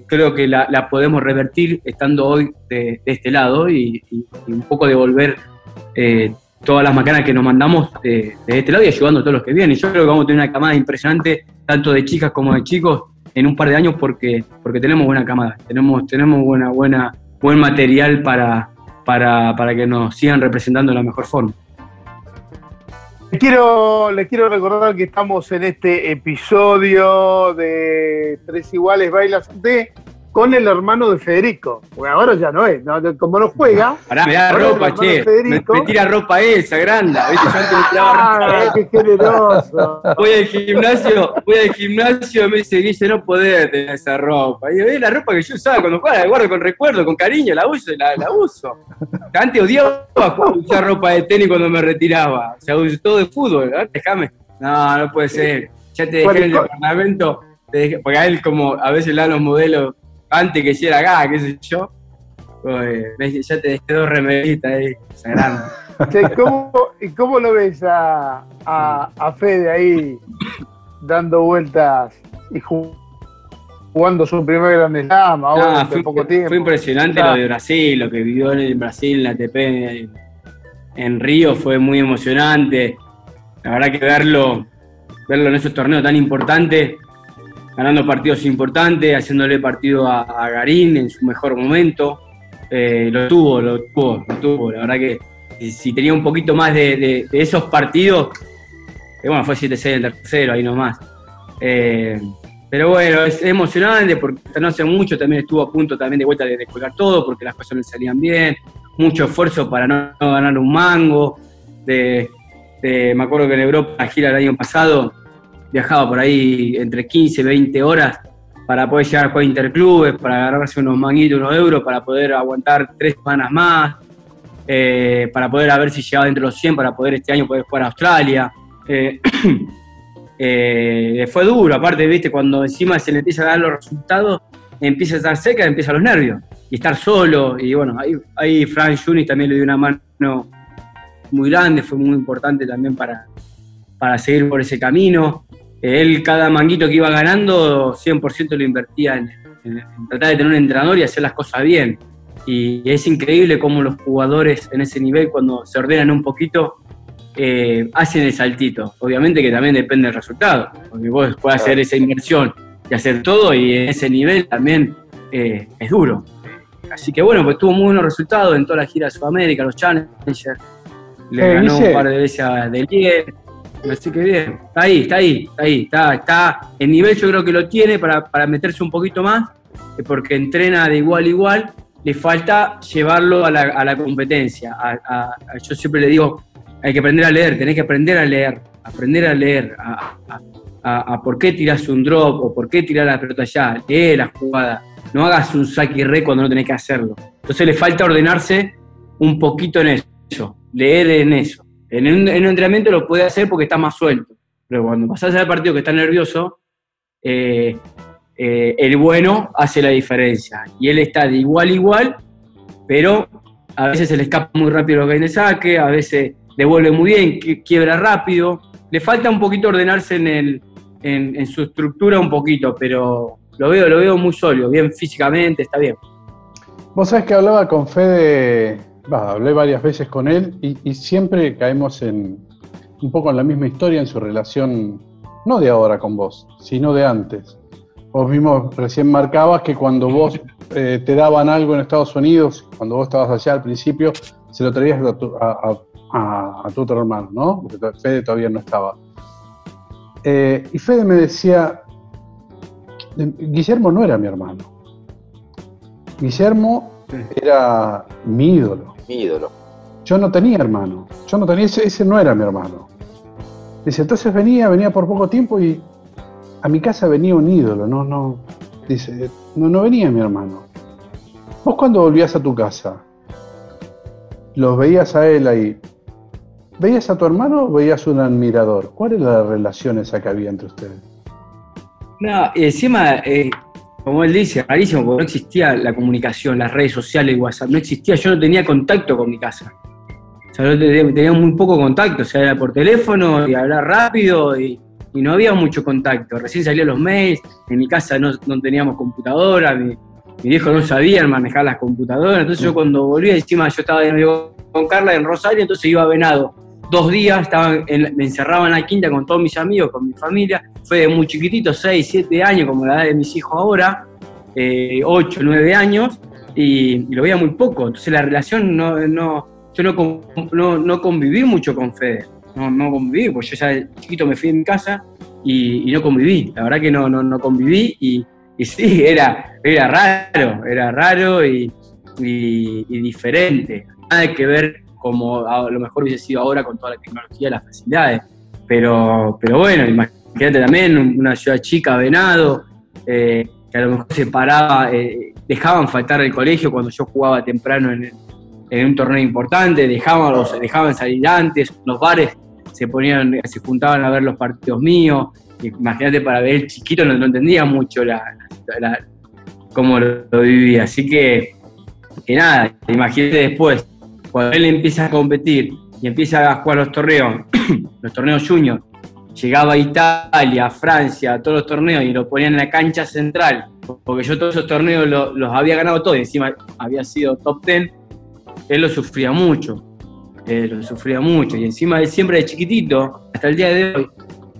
creo que la, podemos revertir estando hoy de, este lado y, un poco devolver todas las macanas que nos mandamos de, de este lado y ayudando a todos los que vienen. Yo creo que vamos a tener una camada impresionante, tanto de chicas como de chicos, en un par de años porque, porque tenemos buena camada, tenemos, tenemos buena, buena, buen material para, para, para que nos sigan representando de la mejor forma. Quiero, les quiero recordar que estamos en este episodio de Tres Iguales Bailas de con el hermano de Federico. Bueno, ahora ya no es, ¿no? como no juega. Pará, me da ropa, che. Me, hermano Federico. me tira ropa esa, grande. ¿viste? Yo antes me tiraba ¡Ah, ropa. qué generoso! Voy al gimnasio, voy al gimnasio, me dice, Guille, no podés tener esa ropa. Y yo, es la ropa que yo usaba cuando jugaba, la guardo con recuerdo, con cariño, la uso, la, la uso. Antes odiaba usar ropa de tenis cuando me retiraba. O sea, todo de fútbol, ¿verdad? déjame. No, no puede ser. Ya te dejé en el departamento, te dejé- porque a él como a veces le dan los modelos antes que hiciera acá, qué sé yo. Me dice, ya te dejé dos remeritas ahí, ¿cómo, ¿Y cómo lo ves a, a, a Fede ahí dando vueltas y ju- jugando su primer Gran Slam ahora Ah, en fue, poco tiempo? fue impresionante Ah. lo de Brasil, lo que vivió en Brasil, en la ATP, en, en Río, fue muy emocionante. La verdad que verlo, verlo en esos torneos tan importantes, ganando partidos importantes, haciéndole partido a, Garín en su mejor momento, eh, lo tuvo, lo tuvo, lo tuvo. La verdad que si, tenía un poquito más de, esos partidos, que bueno, fue 7-6 en el tercero, ahí nomás. Eh, pero bueno, es emocionante porque no hace mucho también estuvo a punto también de vuelta de descolgar todo porque las cosas no salían bien, mucho esfuerzo para no, ganar un mango. De- me acuerdo que en Europa, la gira el año pasado, viajaba por ahí entre 15 y 20 horas para poder llegar a jugar interclubes, para agarrarse unos manguitos, unos euros, para poder aguantar tres semanas más, eh, para poder a ver si llegaba dentro de los 100, para poder este año poder jugar a Australia. Eh, eh, fue duro, aparte, viste, cuando encima se le empieza a dar los resultados, empieza a estar seca, empiezan los nervios. Y estar solo, y bueno, ahí, ahí Frank Junis también le dio una mano muy grande, fue muy importante también para, para seguir por ese camino. Él, cada manguito que iba ganando, 100% lo invertía en, en- en tratar de tener un entrenador y hacer las cosas bien. Y es increíble cómo los jugadores en ese nivel, cuando se ordenan un poquito, eh, hacen el saltito. Obviamente que también depende del resultado, porque vos puedes hacer esa inversión y hacer todo, y en ese nivel también eh, es duro. Así que bueno, pues tuvo muy buenos resultados en toda la gira de Sudamérica, los Challengers. Le Eh, ganó Guille. un par de veces a Delier. Así que bien, está ahí, está ahí, está ahí, está, está. El nivel yo creo que lo tiene para, para meterse un poquito más, eh, porque entrena de igual a igual. Le falta llevarlo a la, a la competencia. A- yo siempre le digo, hay que aprender a leer, tenés que aprender a leer, aprender a leer, a por qué tirás un drop o por qué tirar la pelota allá, lee la jugada, no hagas un saque y re cuando no tenés que hacerlo. Entonces le falta ordenarse un poquito en eso, leer en eso. En un, en un entrenamiento lo puede hacer porque está más suelto, pero cuando pasás al partido que está nervioso, eh, eh, el bueno hace la diferencia. Y él está de igual a igual, pero a veces se le escapa muy rápido lo que hay saque, a veces devuelve muy bien, qui- quiebra rápido. Le falta un poquito ordenarse en su estructura un poquito, pero lo veo, lo veo muy sólido, bien físicamente, está bien. Vos sabés que hablaba con Fede, hablé varias veces con él y, y siempre caemos en un poco en la misma historia en su relación, no de ahora con vos, sino de antes. Vos mismo recién marcabas que cuando vos eh, te daban algo en Estados Unidos, cuando vos estabas allá al principio, se lo traías a tu, a- a- a- a tu otro hermano, ¿no? Porque Fede todavía no estaba. Eh, y Fede me decía, Guillermo no era mi hermano. Guillermo era mi ídolo. Mi ídolo. Yo no tenía hermano. Yo no tenía, ese, ese no era mi hermano. Dice, entonces venía, venía por poco tiempo y a mi casa venía un ídolo, no, no. Dice, no, no venía mi hermano. Vos cuando volvías a tu casa, los veías a él ahí. ¿Veías a tu hermano o veías un admirador? ¿Cuál era la relación esa que había entre ustedes? No, y encima, eh, como él dice, rarísimo, porque no existía la comunicación, las redes sociales, WhatsApp, no existía, yo no tenía contacto con mi casa. O sea, yo tenía, muy poco contacto, o sea, era por teléfono y hablar rápido y, y no había mucho contacto. Recién salían los mails, en mi casa no, no teníamos computadora, mi, mi viejo no sabía manejar las computadoras, entonces yo cuando volví, encima yo estaba de con Carla en Rosario, entonces iba a Venado. Dos días me encerraba en la quinta con todos mis amigos, con mi familia. Fue de muy chiquitito, 6, 7 años, como la edad de mis hijos ahora, eh, 8, 9 años, y, lo veía muy poco. Entonces la relación no, no, yo no, no, no conviví mucho con Fede. No, no conviví, porque yo ya de chiquito me fui de mi casa y, no conviví. La verdad que no, no, no conviví y, sí, era, era raro, era raro y- y diferente. Nada que ver como a lo mejor hubiese sido ahora con toda la tecnología, las facilidades. Pero, pero bueno, imagínate también una ciudad chica, Venado, eh, que a lo mejor se paraba, eh, dejaban faltar el colegio cuando yo jugaba temprano en, en un torneo importante, dejaban, dejaban salir antes, los bares se ponían, se juntaban a ver los partidos míos. Imagínate para ver chiquito no, no entendía mucho la, la- la- cómo lo, lo vivía. Así que, que nada, imagínate después, cuando él empieza a competir y empieza a jugar los torneos, los torneos juniors, llegaba a Italia, a Francia, a todos los torneos y lo ponían en la cancha central, porque yo todos esos torneos lo- los había ganado todos y encima había sido top 10, él lo sufría mucho, eh, lo sufría mucho. Y encima él siempre de chiquitito, hasta el día de hoy,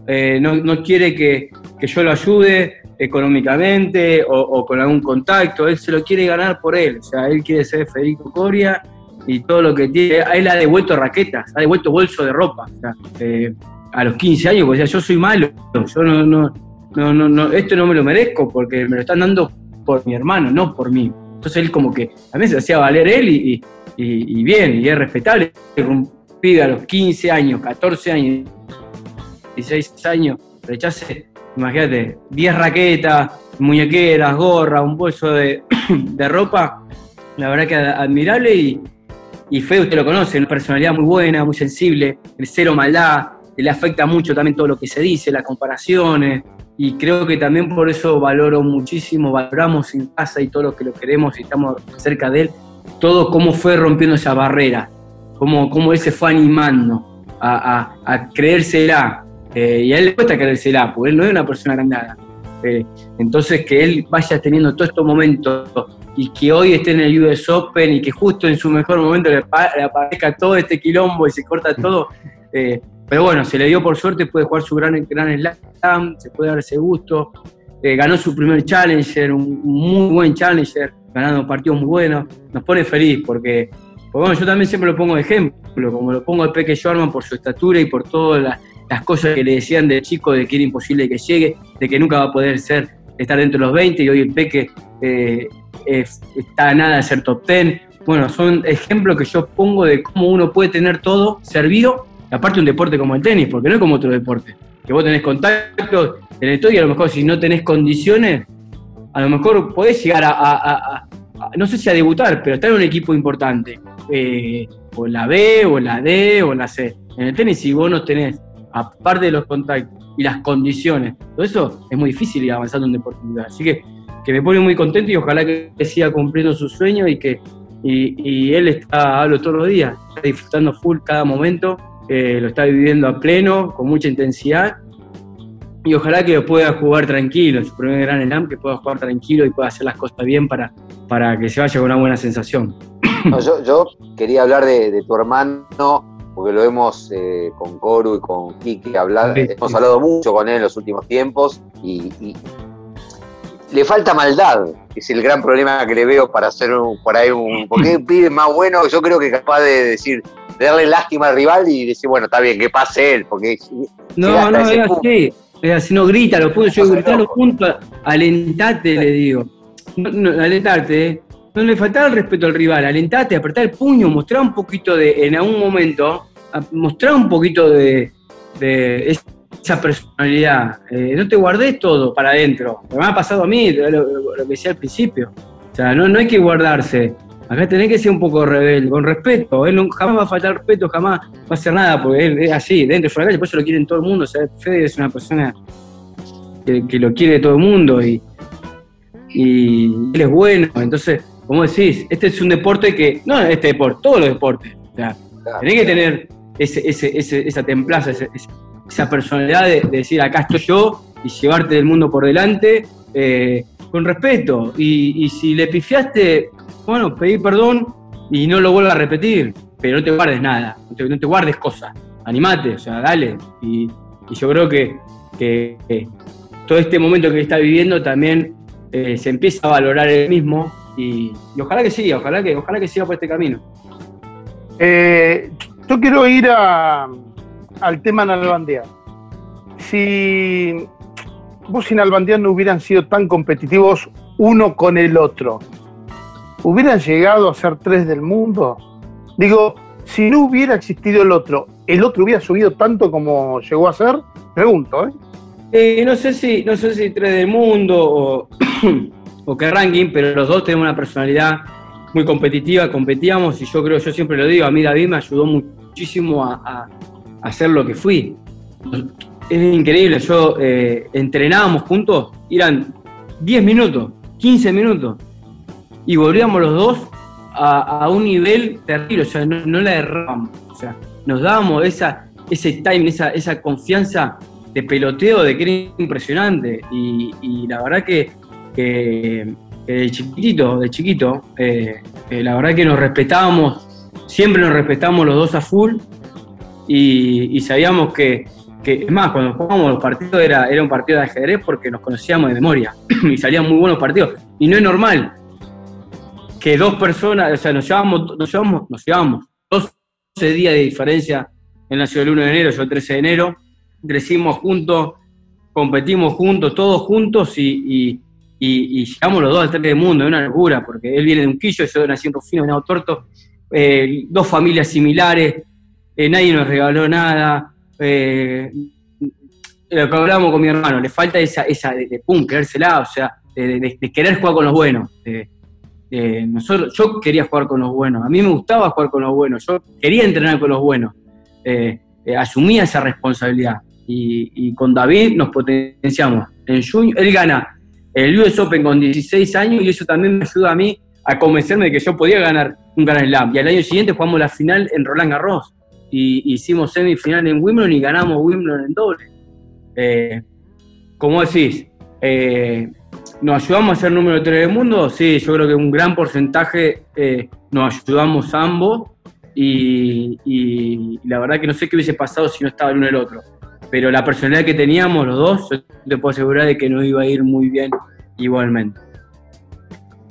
eh, no, no quiere que, que yo lo ayude económicamente o, o con algún contacto, él se lo quiere ganar por él, o sea, él quiere ser Federico Coria y todo lo que tiene, él ha devuelto raquetas, ha devuelto bolso de ropa, eh, a los 15 años, porque decía, yo soy malo, yo no, no, no, no, esto no me lo merezco porque me lo están dando por mi hermano, no por mí. Entonces él como que a veces hacía valer él y, bien, y es respetable pibe a los 15 años, 14 años, 16 años, rechace, imagínate, 10 raquetas, muñequeras, gorra, un bolso de, de ropa, la verdad que admirable y, y Fede usted lo conoce, una personalidad muy buena, muy sensible, el cero maldad, le afecta mucho también todo lo que se dice, las comparaciones, y creo que también por eso valoro muchísimo, valoramos en casa y todo lo que lo queremos y estamos cerca de él, todo cómo fue rompiendo esa barrera, cómo, cómo él se fue animando a, a, a creérsela, eh, y a él le cuesta creérsela, porque él no es una persona agrandada. Eh, entonces que él vaya teniendo todos estos momentos y que hoy esté en el US Open y que justo en su mejor momento le, pa- le aparezca todo este quilombo y se corta todo. eh, pero bueno, se le dio por suerte, puede jugar su gran, gran slam, se puede dar ese gusto. Eh, ganó su primer challenger, un muy buen challenger, ganando partidos muy buenos. Nos pone feliz porque, porque, bueno, yo también siempre lo pongo de ejemplo, como lo pongo al Peque Schwarman por su estatura y por todas las, las cosas que le decían de chico de que era imposible que llegue, de que nunca va a poder ser estar dentro de los 20 y hoy el Peque eh, es- está nada de ser top 10. Bueno, son ejemplos que yo pongo de cómo uno puede tener todo servido, y aparte un deporte como el tenis, porque no es como otro deporte, que vos tenés contactos en el todo y a lo mejor si no tenés condiciones, a lo mejor podés llegar a, no sé si a debutar, pero estar en un equipo importante, eh, o la B, o la D, o en la C. En el tenis, si vos no tenés, aparte de los contactos y las condiciones, todo eso es muy difícil ir avanzando en deporte. Así que, que me pone muy contento y ojalá que siga cumpliendo su sueño y que y, él está, hablo todos los días, está disfrutando full cada momento, eh, lo está viviendo a pleno, con mucha intensidad y ojalá que pueda jugar tranquilo en su primer Gran Slam, que pueda jugar tranquilo y pueda hacer las cosas bien para, para que se vaya con una buena sensación. Yo, quería hablar de tu hermano, porque lo hemos eh, con Coru y con Kiki hablar, Sí, hemos hablado mucho con él en los últimos tiempos y, y le falta maldad, es el gran problema que le veo para hacer un, por ahí un. Porque es pibe más bueno, yo creo que capaz de decir, de darle lástima al rival y decir, bueno, está bien, que pase él, porque No, no, es así. Es así, no grita, lo puedo yo gritarlo junto, alentate, le digo. No, ¿eh? No le faltaba el respeto al rival, alentate, apretar el puño, mostrar un poquito de, en algún momento, a- mostrar un poquito de, esa personalidad. Eh, no te guardes todo para adentro. Me ha pasado a mí, lo, que decía al principio. O sea, no, no hay que guardarse. Acá tenés que ser un poco rebelde, con respeto. Él no- jamás va a faltar respeto, jamás va a hacer nada, porque él es así, dentro fuera de la calle, por eso lo quieren todo el mundo. O Fede es una persona que, que lo quiere todo el mundo y, y él es bueno. Entonces, como decís, este es un deporte que, no este deporte, todos los deportes. O sea, tenés que tener ese, ese, ese- esa templaza, esa personalidad de, de decir acá estoy yo y llevarte del mundo por delante eh, con respeto. Y, y si le pifiaste, bueno, pedí perdón y no lo vuelvas a repetir, pero no te guardes nada, no te, no te guardes cosas, animate, o sea, dale. Y, y yo creo que, que- que todo este momento que está viviendo también eh, se empieza a valorar él mismo y, y ojalá que siga, ojalá que, ojalá que siga por este camino. Eh, yo quiero ir a- al tema Nalbandián. Si vos y Nalbandián no hubieran sido tan competitivos uno con el otro, ¿hubieran llegado a ser tres del mundo? Digo, si no hubiera existido el otro, ¿el otro hubiera subido tanto como llegó a ser? Pregunto, ¿eh? Eh, no sé si, no sé si tres del mundo o, o qué ranking, pero los dos tenemos una personalidad muy competitiva, competíamos y yo creo, yo siempre lo digo, a mí David me ayudó muchísimo a, a- a ser lo que fui. Es increíble, yo eh, entrenábamos juntos, eran 10 minutos, 15 minutos, y volvíamos los dos a, un nivel terrible, o sea, no, la errábamos, o sea, nos dábamos esa, ese time, esa, esa confianza de peloteo de que era impresionante, y la verdad que, que, de chiquitito, de chiquito, eh, eh, la verdad que nos respetábamos, siempre nos respetamos los dos a full, y, sabíamos que, es más, cuando jugábamos los partidos era, era un partido de ajedrez porque nos conocíamos de memoria y salían muy buenos partidos. Y no es normal que dos personas, o sea, nos llevamos, nos llevamos, nos llevamos 12 días de diferencia. Él nació el 1 de enero, yo el 13 de enero. Crecimos juntos, competimos juntos, todos juntos y, y- llegamos los dos al 3 del mundo. Es una locura porque él viene de un quillo, yo nací en Rufino, venado torto. eh, dos familias similares, eh, nadie nos regaló nada. eh, lo que hablábamos con mi hermano, le falta esa, esa de, pum, querérsela, o sea, de, querer jugar con los buenos. nosotros, yo quería jugar con los buenos, a mí me gustaba jugar con los buenos, yo quería entrenar con los buenos, asumía esa responsabilidad. Y, y con David nos potenciamos. En junio, él gana el US Open con 16 años y eso también me ayuda a mí a convencerme de que yo podía ganar un Grand Slam. Y al año siguiente jugamos la final en Roland Garros. Y hicimos semifinal en Wimbledon y ganamos Wimbledon en doble. Eh, como decís, eh, ¿nos ayudamos a ser número 3 del mundo? Sí, yo creo que un gran porcentaje eh, nos ayudamos ambos y, y la verdad que no sé qué hubiese pasado si no estaba el uno el otro. Pero la personalidad que teníamos los dos, yo te puedo asegurar de que nos iba a ir muy bien igualmente.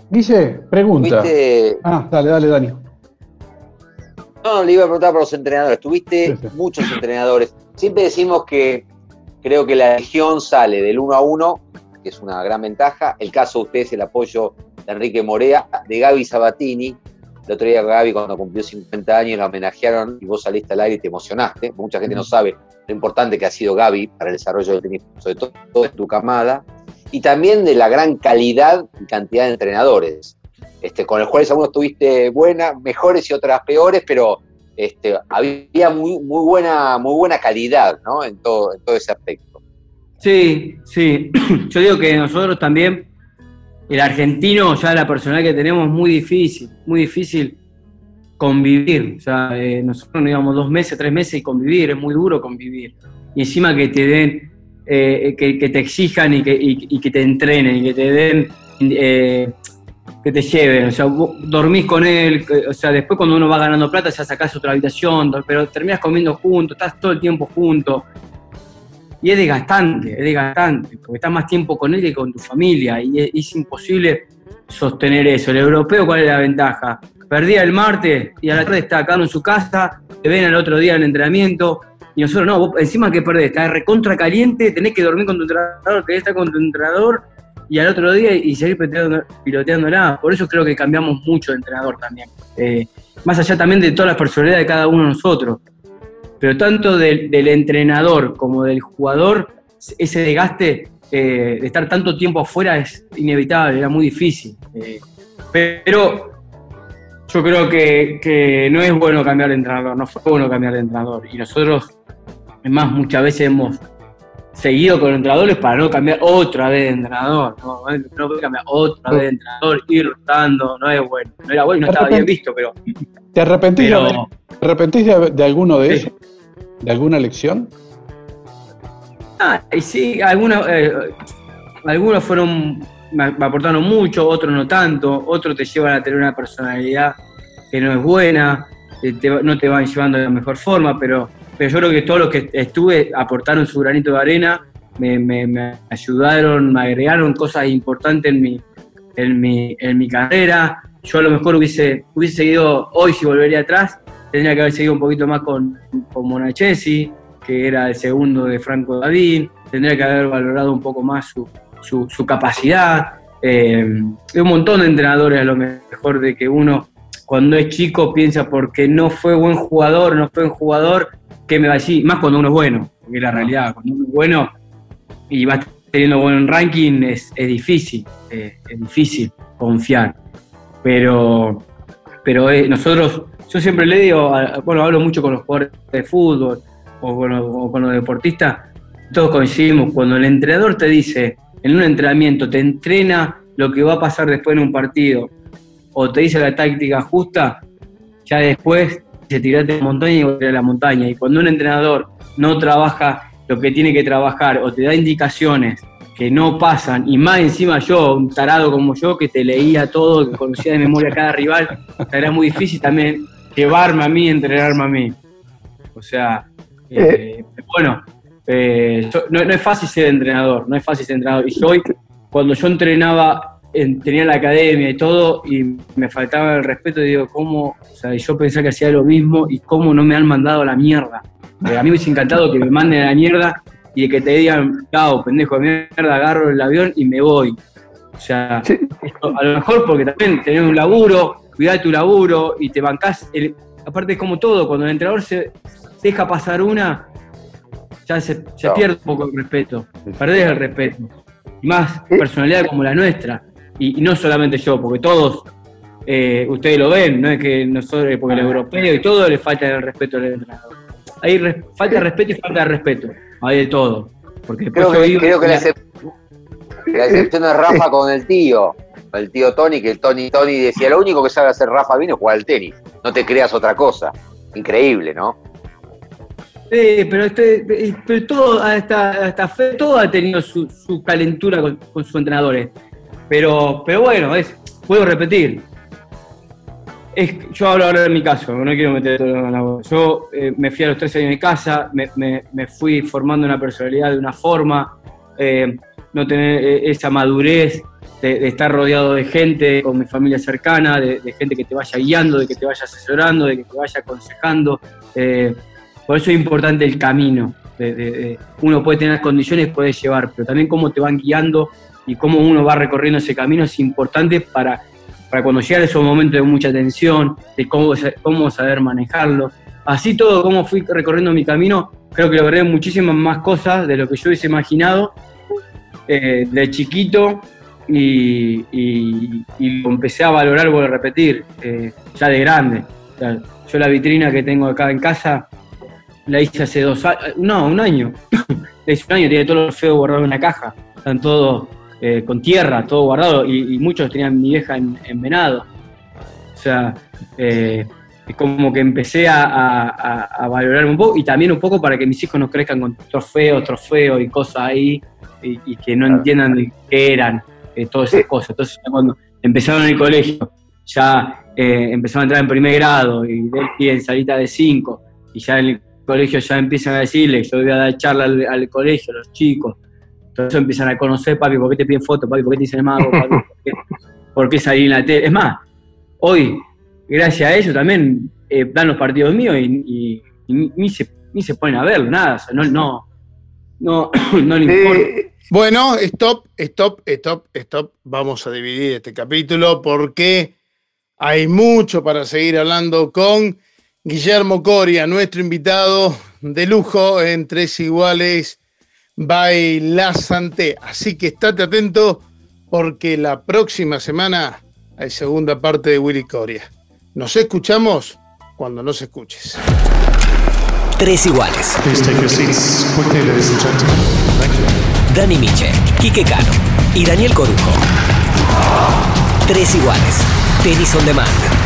Guille, pregunta. Tuviste, Ah, dale, dale, Dani. no, no, le iba a preguntar por los entrenadores. Tuviste Sí, sí. muchos entrenadores. Siempre decimos que creo que la legión sale del 1 a 1, que es una gran ventaja. El caso de ustedes, el apoyo de Enrique Morea, de Gaby Sabatini. El otro día Gaby, cuando cumplió 50 años, la homenajearon y vos saliste al aire y te emocionaste. Mucha gente no sabe lo importante que ha sido Gaby para el desarrollo del tenis, sobre todo de tu camada. Y también de la gran calidad y cantidad de entrenadores, este, con los cuales algunos tuviste buenas, mejores y otras peores, pero este, había muy, muy, buena, muy buena calidad ¿no? en, todo, en todo ese aspecto. Sí, sí. Yo digo que nosotros también, el argentino, ya la personalidad que tenemos muy difícil, muy difícil convivir. O sea, eh, nosotros nos íbamos dos meses, tres meses y convivir, es muy duro convivir. Y encima que te den, eh, que, que te exijan y que, que te entrenen y que te den, eh, que te lleven. O sea, vos dormís con él, o sea, después cuando uno va ganando plata ya sacás otra habitación, pero terminás comiendo juntos, estás todo el tiempo juntos. Y es desgastante, es desgastante, porque estás más tiempo con él que con tu familia, y es, imposible sostener eso. El europeo, ¿cuál es la ventaja? Perdía el martes y a la tarde está acá en su casa, te ven al otro día en el entrenamiento, y nosotros no, vos encima que perdés, estás recontra caliente, tenés que dormir con tu entrenador, querés estar con tu entrenador, y al otro día y seguir piloteándola. Por eso creo que cambiamos mucho de entrenador también. Eh, más allá también de todas las personalidades de cada uno de nosotros pero tanto del, entrenador como del jugador, ese desgaste eh, de estar tanto tiempo afuera es inevitable, era muy difícil. Eh, pero yo creo que, que no es bueno cambiar de entrenador, no fue bueno cambiar de entrenador. Y nosotros, es más, muchas veces hemos, seguido con entrenadores para no cambiar otra vez de entrenador. No, no puede cambiar otra vez de entrenador, ir rotando, no es bueno. No era bueno y no estaba bien visto, pero. ¿Te arrepentís, Pero- de, te arrepentís de, de alguno de Sí. ellos? ¿De alguna lección? Ah, y sí, algunos, eh, algunos fueron, me, aportaron mucho, otros no tanto, otros te llevan a tener una personalidad que no es buena, eh, te no te van llevando de la mejor forma, pero, pero yo creo que todos los que estuve aportaron su granito de arena, me, ayudaron, me agregaron cosas importantes en mi, en mi, en mi carrera. Yo a lo mejor hubiese, hubiese seguido, hoy si volvería atrás, tendría que haber seguido un poquito más con, con Monachesi, que era el segundo de Franco David, tendría que haber valorado un poco más su, su- capacidad. Eh, un montón de entrenadores a lo mejor de que uno cuando es chico piensa porque no fue buen jugador, no fue buen jugador, que me va a decir, más cuando uno es bueno, porque es la realidad, cuando uno es bueno y va teniendo buen ranking es, difícil, eh, es difícil confiar. Pero, pero eh, nosotros, yo siempre le digo, bueno, hablo mucho con los jugadores de fútbol o con los deportistas, todos coincidimos, cuando el entrenador te dice en un entrenamiento, te entrena lo que va a pasar después en un partido, o te dice la táctica justa, ya después se tiraste la montaña y volver a la montaña. Y cuando un entrenador no trabaja lo que tiene que trabajar o te da indicaciones que no pasan, y más encima yo, un tarado como yo, que te leía todo, que conocía de memoria cada rival, era muy difícil también llevarme a mí, entrenarme a mí. O sea, eh, bueno, eh, yo- no, no es fácil ser entrenador, no es fácil ser entrenador. Y yo hoy, cuando yo entrenaba, en- tenía la academia y todo, y me faltaba el respeto, digo, ¿cómo? O sea, yo pensaba que hacía lo mismo y cómo no me han mandado a la mierda. Porque a mí me hubiese encantado que me manden a la mierda y que te digan, chao, pendejo de mierda, agarro el avión y me voy. O sea, Sí. a lo mejor porque también tenés un laburo, cuidás de tu laburo y te bancás. el- aparte es como todo, cuando el entrenador se deja pasar una, ya se, pierde un poco el respeto, perdés el respeto. Y más personalidad como la nuestra. Y, y no solamente yo, porque todos, eh, ustedes lo ven, no es que nosotros, porque el europeo y todo le falta el respeto al entrenador. Hay res- falta de respeto y falta de respeto. Hay de todo. Porque después Creo que, digo- creo que la, la excepción es Rafa con el tío, el tío Tony, que el Tony Tony decía, lo único que sabe hacer Rafa bien es jugar al tenis, no te creas otra cosa. Increíble, ¿no? Sí, pero, este, eh, pero todo, hasta, hasta fe, todo ha tenido su, su calentura con, con sus entrenadores. Pero, pero bueno, es, puedo repetir. Yo hablo ahora de mi caso, no quiero meter todo en la boca. Yo eh, me fui a los 13 años de casa, me, me- fui formando una personalidad de una forma, eh, no tener eh, esa madurez de, estar rodeado de gente, con mi familia cercana, de, gente que te vaya guiando, de que te vaya asesorando, de que te vaya aconsejando. por eso es importante el camino. de- uno puede tener las condiciones, puede llevar, pero también cómo te van guiando y cómo uno va recorriendo ese camino es importante para, para cuando llegan esos momentos de mucha tensión, de cómo, cómo saber manejarlo. Así todo, cómo fui recorriendo mi camino, creo que logré muchísimas más cosas de lo que yo hubiese imaginado eh, de chiquito y, lo empecé a valorar, vuelvo a repetir, eh, ya de grande. Yo la vitrina que tengo acá en casa la hice hace dos años, no, un año. la hice un año, tiene todo lo feo guardado en una caja. Están todos eh, con tierra, todo guardado, y, y muchos tenían mi vieja en, en venado. O sea, eh, es como que empecé a, a, valorarme un poco, y también un poco para que mis hijos no crezcan con trofeos, trofeos y cosas ahí, y, y que no entiendan qué eran eh, todas esas cosas. Entonces, cuando empezaron en el colegio, ya eh, empezaron a entrar en primer grado, y en salita de cinco, y ya en el colegio ya empiezan a decirle, yo voy a dar charla al, al colegio, a los chicos. Entonces empiezan a conocer, papi, ¿por qué te piden fotos? Papi, ¿por qué te dicen mago? Papi, ¿por qué, por qué salir en la tele? Es más, hoy, gracias a ellos también eh, dan los partidos míos y, y- y ni, ni se, ni se ponen a verlo, nada. O sea, no, no, no, no le importa. Eh, bueno, stop, stop, stop, stop. Vamos a dividir este capítulo porque hay mucho para seguir hablando con Guillermo Coria, nuestro invitado de lujo en Tres Iguales by La Santé. Así que estate atento porque la próxima semana hay segunda parte de Willy Coria. Nos escuchamos cuando nos escuches. Tres iguales. Please take your seats quickly, ladies and gentlemen. Thank you. Dani Miche, Quique Cano y Daniel Corujo. Tres iguales. Tenis on demand.